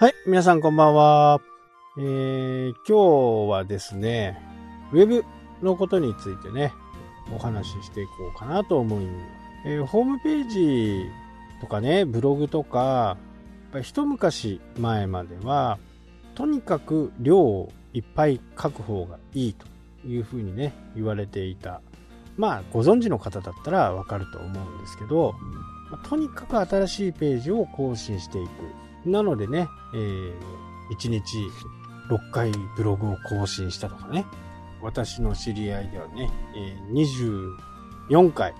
はい、皆さんこんばんは。えー、今日はですね、ウェブのことについてね、お話ししていこうかなと思います。えー、ホームページとかね、ブログとか、やっぱ一昔前までは、とにかく量をいっぱい書く方がいいというふうにね、言われていた。まあ、ご存知の方だったらわかると思うんですけど、とにかく新しいページを更新していく。なのでね、えー、1日6回ブログを更新したとかね、私の知り合いではね、えー、24回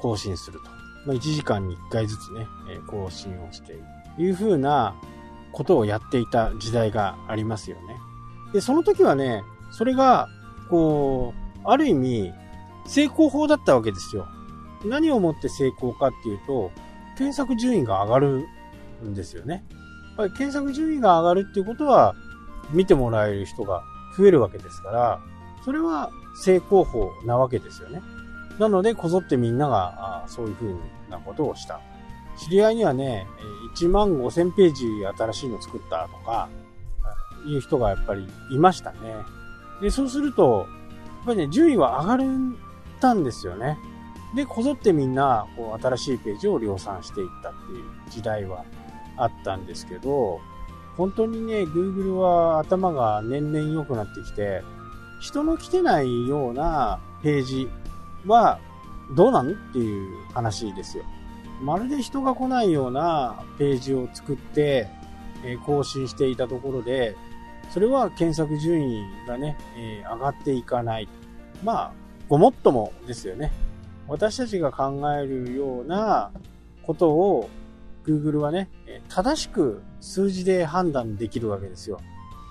更新すると。まあ、1時間に1回ずつね、えー、更新をしている。いう風なことをやっていた時代がありますよね。で、その時はね、それが、こう、ある意味、成功法だったわけですよ。何をもって成功かっていうと、検索順位が上がるんですよね。ぱり検索順位が上がるっていうことは、見てもらえる人が増えるわけですから、それは成功法なわけですよね。なので、こぞってみんなが、そういう風なことをした。知り合いにはね、1万5000ページ新しいの作ったとか、いう人がやっぱりいましたね。で、そうすると、やっぱりね、順位は上がるたんですよね。で、こぞってみんな、こう、新しいページを量産していったっていう時代はあったんですけど、本当にね、Google は頭が年々良くなってきて、人の来てないようなページはどうなんっていう話ですよ。まるで人が来ないようなページを作って、え更新していたところで、それは検索順位がね、え上がっていかない。まあ、ごもっともですよね。私たちが考えるようなことを Google はね、正しく数字で判断できるわけですよ。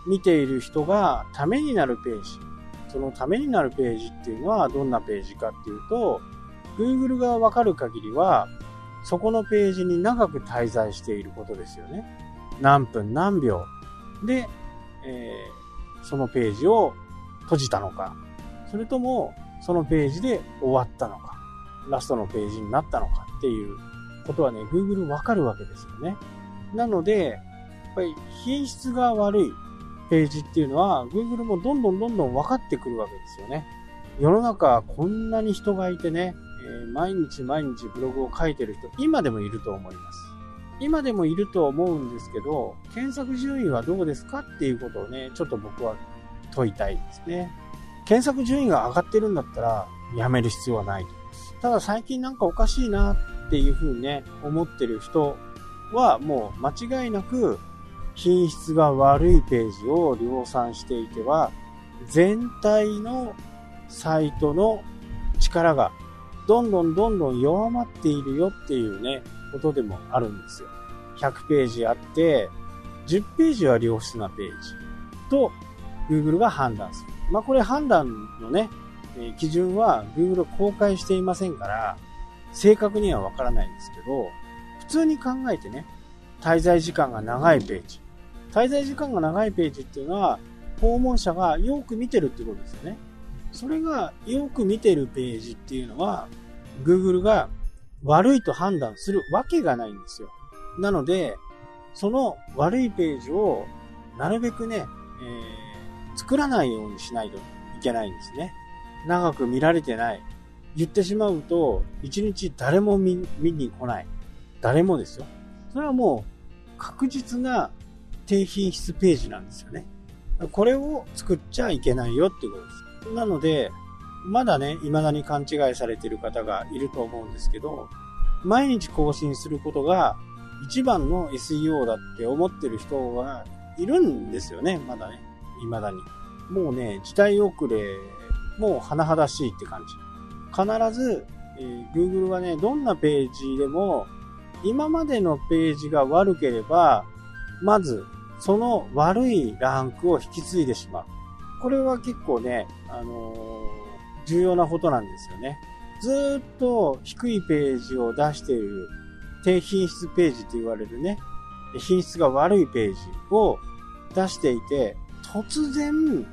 見ている人がためになるページ。そのためになるページっていうのはどんなページかっていうと、Google がわかる限りは、そこのページに長く滞在していることですよね。何分何秒で、えー、そのページを閉じたのか、それともそのページで終わったのか、ラストのページになったのかっていうことはね、Google わかるわけですよね。なので、やっぱり品質が悪いページっていうのは、Google もどんどんどんどん分かってくるわけですよね。世の中こんなに人がいてね、え、毎日毎日ブログを書いてる人、今でもいると思います。今でもいると思うんですけど、検索順位はどうですかっていうことをね、ちょっと僕は問いたいですね。検索順位が上がってるんだったら、やめる必要はないと。ただ最近なんかおかしいなっていうふうにね、思ってる人はもう間違いなく品質が悪いページを量産していては、全体のサイトの力がどんどんどんどん弱まっているよっていうね、ことでもあるんですよ。100ページあって、10ページは良質なページと Google が判断する。まあこれ判断のね、基準は Google 公開していませんから、正確にはわからないんですけど、通に考えてね、滞在時間が長いページ。滞在時間が長いページっていうのは、訪問者がよく見てるってことですよね。それがよく見てるページっていうのは、Google が悪いと判断するわけがないんですよ。なので、その悪いページをなるべくね、えー、作らないようにしないといけないんですね。長く見られてない。言ってしまうと、一日誰も見に来ない。誰もですよ。それはもう確実な低品質ページなんですよね。これを作っちゃいけないよっていうことです。なので、まだね、未だに勘違いされている方がいると思うんですけど、毎日更新することが一番の SEO だって思ってる人がいるんですよね、まだね。未だに。もうね、時代遅れ、もう甚だしいって感じ。必ず、えー、Google はね、どんなページでも、今までのページが悪ければ、まず、その悪いランクを引き継いでしまう。これは結構ね、あのー、重要なことなんですよね。ずっと低いページを出している低品質ページと言われるね、品質が悪いページを出していて、突然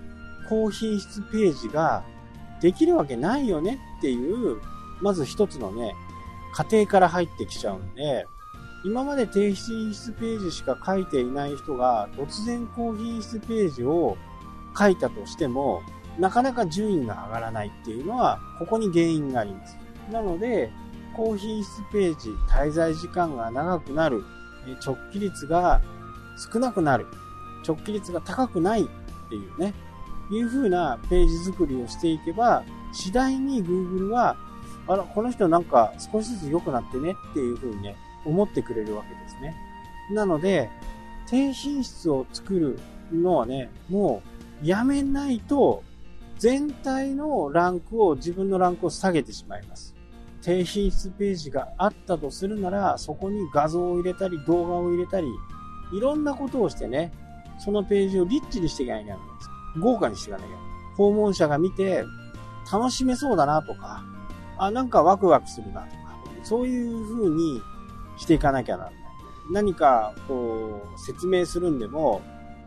高品質ページができるわけないよねっていう、まず一つのね、過程から入ってきちゃうんで、今まで低品質ページしか書いていない人が突然高品質ページを書いたとしても、なかなか順位が上がらないっていうのは、ここに原因があります。なので、高品質ページ、滞在時間が長くなる、直帰率が少なくなる、直帰率が高くないっていうね、いう風なページ作りをしていけば、次第に Google は、あら、この人なんか少しずつ良くなってねっていう風にね、思ってくれるわけですね。なので、低品質を作るのはね、もうやめないと、全体のランクを、自分のランクを下げてしまいます。低品質ページがあったとするなら、そこに画像を入れたり、動画を入れたり、いろんなことをしてね、そのページをリッチにしていかなきゃいけないんです。豪華にしていかなきゃいけない。訪問者が見て、楽しめそうだなとか、あ、なんかワクワクするなとか、そういう風にしていかなきゃならない。何か、こう、説明するんでも、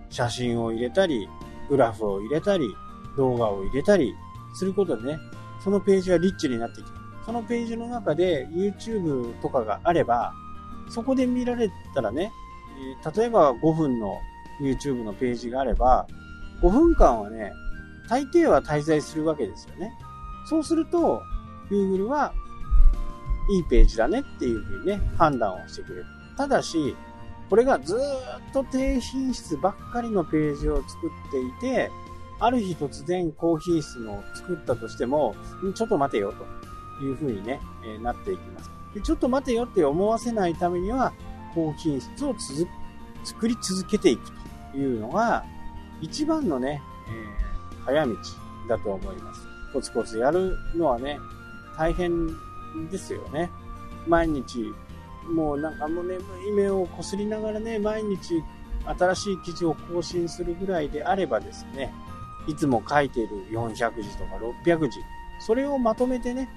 写真を入れたり、グラフを入れたり、動画を入れたりすることでね、そのページはリッチになってきます。そのページの中で YouTube とかがあれば、そこで見られたらね、例えば5分の YouTube のページがあれば、5分間はね、大抵は滞在するわけですよね。そうすると、Google はいいページだねっていうふうにね、判断をしてくれる。ただし、これがずっと低品質ばっかりのページを作っていて、ある日突然高品質のを作ったとしても、ちょっと待てよというふうにね、え、なっていきますで。ちょっと待てよって思わせないためには、高品質を作り続けていくというのが、一番のね、えー、早道だと思います。コツコツやるのはね、大変ですよね。毎日、もうなんかもう眠い目をこすりながらね、毎日新しい記事を更新するぐらいであればですね、いつも書いている400字とか600字、それをまとめてね、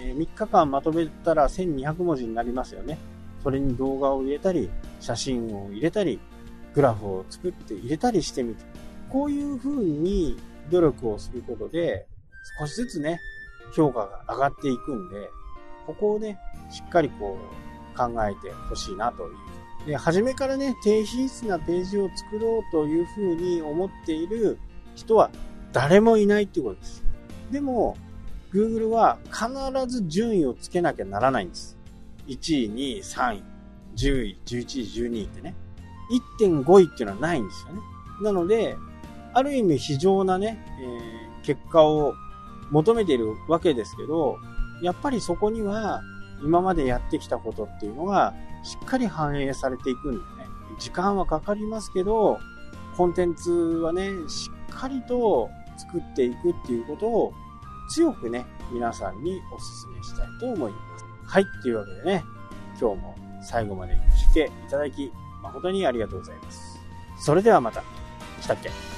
え3日間まとめたら1200文字になりますよね。それに動画を入れたり、写真を入れたり、グラフを作って入れたりしてみて、こういう風に努力をすることで、少しずつね、評価が上がっていくんで、ここをね、しっかりこう考えてほしいなという。で、初めからね、低品質なページを作ろうというふうに思っている人は誰もいないっていうことです。でも、Google は必ず順位をつけなきゃならないんです。1位、2位、3位、10位、11位、12位ってね。1.5位っていうのはないんですよね。なので、ある意味非常なね、えー、結果を求めているわけですけど、やっぱりそこには今までやってきたことっていうのがしっかり反映されていくんでね、時間はかかりますけど、コンテンツはね、しっかりと作っていくっていうことを強くね、皆さんにお勧めしたいと思います。はい、というわけでね、今日も最後まで聞いていただき、誠にありがとうございます。それではまた。したっけ？